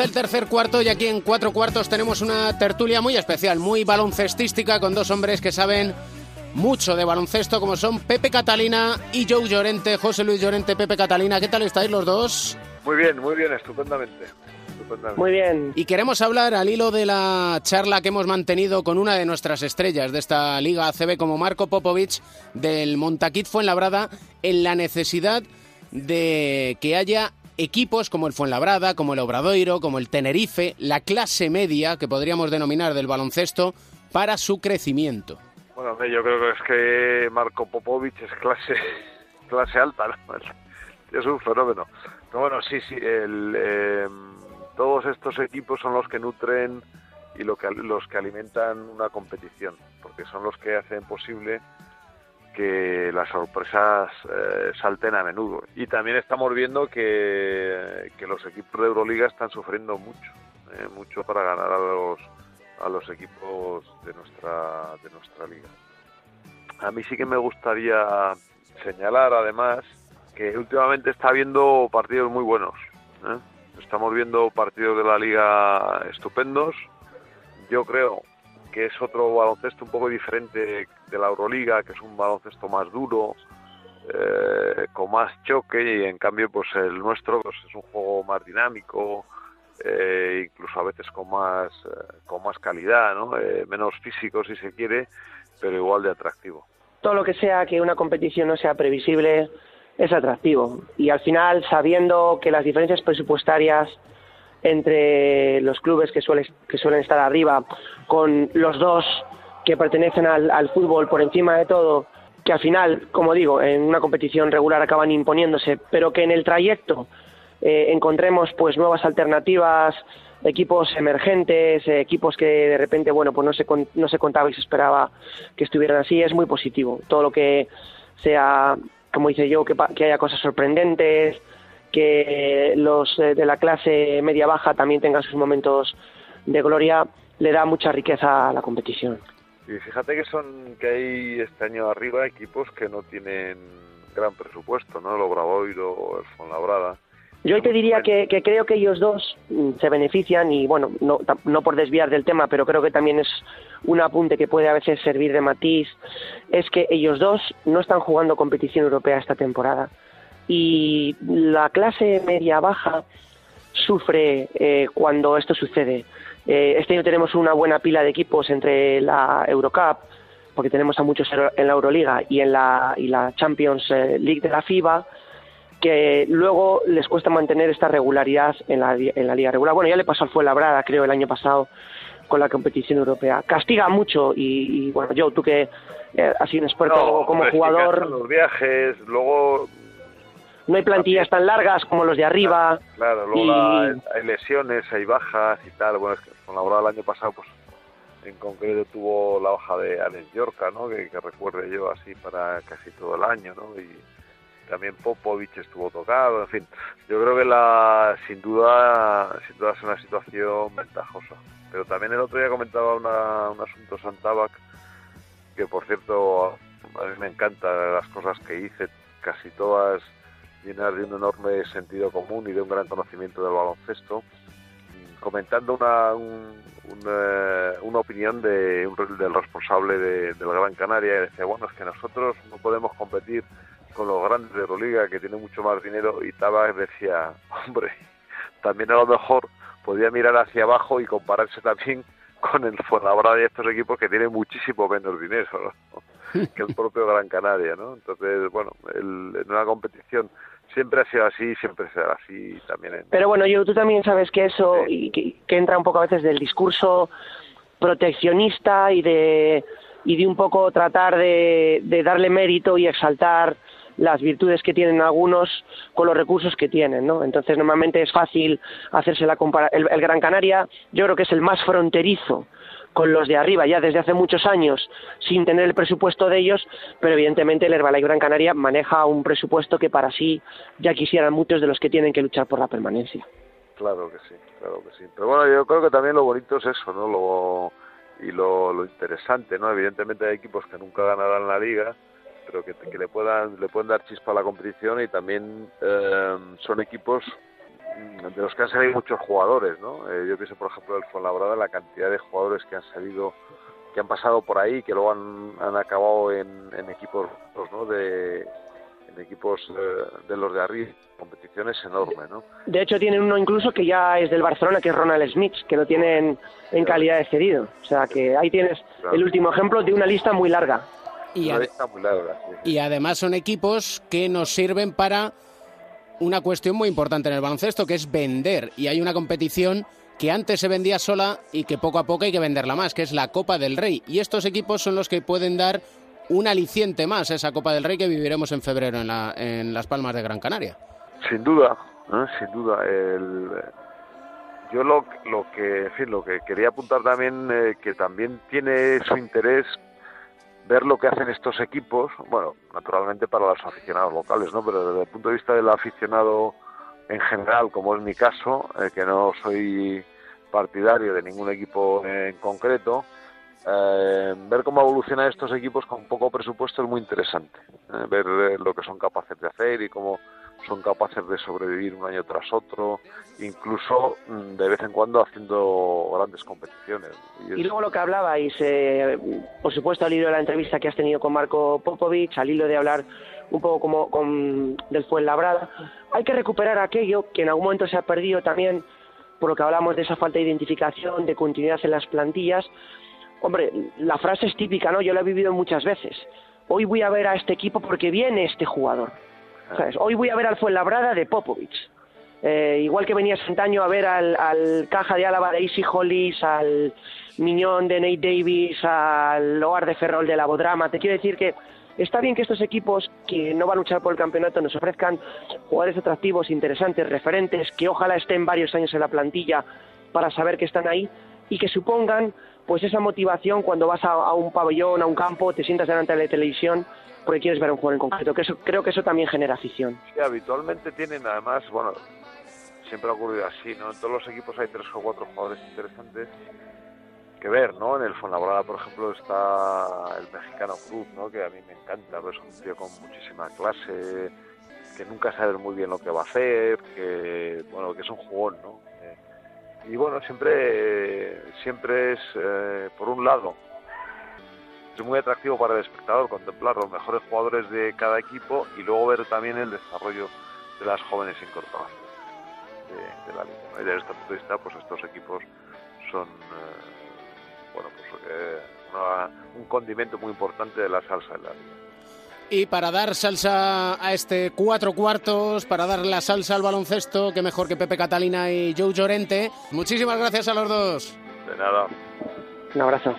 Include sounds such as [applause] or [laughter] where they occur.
Comienza el tercer cuarto y aquí en cuatro cuartos tenemos una tertulia muy especial, muy baloncestística, con dos hombres que saben mucho de baloncesto, como son Pepe Catalina y Joe Llorente, José Luis Llorente, Pepe Catalina. ¿Qué tal estáis los dos? Muy bien, muy bien, estupendamente. Muy bien. Y queremos hablar al hilo de la charla que hemos mantenido con una de nuestras estrellas de esta Liga ACB como Marco Popovich del Montaquit Fuenlabrada en la necesidad de que haya equipos como el Fuenlabrada, como el Obradoiro, como el Tenerife, la clase media que podríamos denominar del baloncesto para su crecimiento. Bueno, yo creo que es que Marco Popovich es clase [laughs] clase alta, ¿no? [laughs] es un fenómeno. Pero bueno, sí, sí, em, todos estos equipos son los que nutren y lo que, los que alimentan una competición, porque son los que hacen posible que las sorpresas eh, salten a menudo. Y también estamos viendo que, que los equipos de Euroliga están sufriendo mucho, eh, mucho para ganar a los, a los equipos de nuestra, de nuestra liga. A mí sí que me gustaría señalar además que últimamente está habiendo partidos muy buenos. ¿eh? Estamos viendo partidos de la liga estupendos. Yo creo que es otro baloncesto un poco diferente de la Euroliga, que es un baloncesto más duro, eh, con más choque y en cambio pues el nuestro pues, es un juego más dinámico, eh, incluso a veces con más eh, con más calidad, ¿no? menos físico si se quiere, pero igual de atractivo. Todo lo que sea que una competición no sea previsible es atractivo y al final sabiendo que las diferencias presupuestarias entre los clubes que, que suelen estar arriba, con los dos que pertenecen al, fútbol por encima de todo, que al final, como digo, en una competición regular acaban imponiéndose, pero que en el trayecto eh, encontremos pues nuevas alternativas, equipos emergentes, equipos que de repente, bueno, pues no se, no se contaba y se esperaba que estuvieran así, es muy positivo. Todo lo que sea, como dice yo, que, que haya cosas sorprendentes, que los eh, de la clase media-baja también tengan sus momentos de gloria, le da mucha riqueza a la competición. Y fíjate que son que hay este año arriba equipos que no tienen gran presupuesto, ¿no? El Obradoiro o el Fonlabrada. Yo te diría que, creo que ellos dos mm, se benefician y bueno, no, no por desviar del tema, pero creo que también es un apunte que puede a veces servir de matiz, es que ellos dos no están jugando competición europea esta temporada y la clase media-baja sufre eh, cuando esto sucede. Eh, este año tenemos una buena pila de equipos entre la Eurocup, porque tenemos a muchos en la Euroliga y en la, y la Champions eh, League de la FIBA, que luego les cuesta mantener esta regularidad en la, en la liga regular. Bueno, ya le pasó al Fuenlabrada, creo, el año pasado con la competición europea. Castiga mucho y, bueno, yo, tú que has sido un experto como jugador... Los viajes, luego no hay plantillas tan largas como los de arriba. Claro, luego hay lesiones, hay bajas y tal. Bueno, es que con la hora del año pasado, pues en concreto tuvo la hoja de Alex Yorca, ¿no? Que, recuerde yo así para casi todo el año, ¿no? Y también Popovich estuvo tocado, en fin. Yo creo que la, sin duda, sin duda es una situación ventajosa. Pero también el otro día comentaba una, un asunto Santabac, que por cierto a mí me encantan las cosas que hice, casi todas llenas de un enorme sentido común y de un gran conocimiento del baloncesto, comentando una, una, opinión de, un, del responsable de, del Gran Canaria, y decía, bueno, es que nosotros no podemos competir con los grandes de Euroliga que tienen mucho más dinero, y Tabak decía, [laughs] hombre, también a lo mejor podía mirar hacia abajo y compararse también con el Fuenlabrada y estos equipos que tienen muchísimo menos dinero [laughs] que el propio Gran Canaria, ¿no? Entonces, bueno, el, en una competición siempre ha sido así, siempre será así también. Pero bueno, yo tú también sabes que eso y que, entra un poco a veces del discurso proteccionista y de y de un poco tratar de, darle mérito y exaltar las virtudes que tienen algunos con los recursos que tienen, ¿no? Entonces normalmente es fácil hacerse la comparación. el Gran Canaria yo creo que es el más fronterizo con los de arriba ya desde hace muchos años sin tener el presupuesto de ellos, pero evidentemente el Herbalife Gran Canaria maneja un presupuesto que para sí ya quisieran muchos de los que tienen que luchar por la permanencia. Claro que sí, claro que sí. Pero bueno, yo creo que también lo bonito es eso, ¿no? Lo, y lo, interesante, ¿no? Evidentemente hay equipos que nunca ganarán la liga, pero que, que le puedan le pueden dar chispa a la competición y también eh, son equipos de los que han salido muchos jugadores, ¿no? Eh, yo pienso, por ejemplo, del Fuenlabrada, la cantidad de jugadores que han salido, que han pasado por ahí, que luego han, han acabado en, en equipos, ¿no? De, en equipos eh, de los de arriba, competiciones enormes, ¿no? De hecho, tienen uno incluso que ya es del Barcelona, que es Ronald Smith, que lo tienen en calidad de cedido. O sea, que ahí tienes el último ejemplo de una lista muy larga. Y, una lista muy larga, y además son equipos que nos sirven para una cuestión muy importante en el baloncesto, que es vender. Y hay una competición que antes se vendía sola y que poco a poco hay que venderla más, que es la Copa del Rey. Y estos equipos son los que pueden dar un aliciente más a esa Copa del Rey que viviremos en febrero en, la, en Las Palmas de Gran Canaria. Sin duda, sin duda. El, yo lo, lo que, fin, lo que quería apuntar también, eh, que también tiene su interés ver lo que hacen estos equipos, bueno, naturalmente para los aficionados locales, ¿no? Pero desde el punto de vista del aficionado en general, como es mi caso, eh, que no soy partidario de ningún equipo en concreto, eh, ver cómo evolucionan estos equipos con poco presupuesto es muy interesante. Eh, ver eh, lo que son capaces de hacer y cómo son capaces de sobrevivir un año tras otro, incluso mm, de vez en cuando haciendo grandes competiciones. Y, luego lo que hablabais, eh, por supuesto al hilo de la entrevista que has tenido con Marco Popovich, al hilo de hablar un poco como con, del Fuenlabrada, hay que recuperar aquello que en algún momento se ha perdido también por lo que hablamos de esa falta de identificación, de continuidad en las plantillas, Hombre, la frase es típica, ¿no? Yo la he vivido muchas veces. Hoy voy a ver a este equipo porque viene este jugador. ¿Sabes? Hoy voy a ver al Fuenlabrada de Popovich. Eh, igual que venías antaño a ver al, Caja de Álava de Easy Hollis, al Miñón de Nate Davis, al Loar de Ferrol de la Bodrama. Te quiero decir que está bien que estos equipos que no van a luchar por el campeonato nos ofrezcan jugadores atractivos, interesantes, referentes, que ojalá estén varios años en la plantilla para saber que están ahí y que supongan pues esa motivación cuando vas a, un pabellón, a un campo, te sientas delante de la televisión porque quieres ver a un jugador en concreto, que eso, creo que eso también genera afición. Sí, habitualmente tienen además, bueno, siempre ha ocurrido así, ¿no? En todos los equipos hay tres o cuatro jugadores interesantes que ver, ¿no? En el Fuenlabrada, por ejemplo, está el mexicano Cruz, ¿no? Que a mí me encanta, pues es un tío con muchísima clase, que nunca sabe muy bien lo que va a hacer, que, bueno, que es un jugón, ¿no? Y bueno, siempre, siempre es, eh, por un lado, es muy atractivo para el espectador contemplar los mejores jugadores de cada equipo y luego ver también el desarrollo de las jóvenes incorporaciones de, la liga. Y desde este punto de vista, pues estos equipos son, eh, bueno, pues eh, un condimento muy importante de la salsa de la liga. Y para dar salsa a este cuatro cuartos, para dar la salsa al baloncesto, que mejor que Pepe Catalina y Joe Llorente. Muchísimas gracias a los dos. De nada. Un abrazo.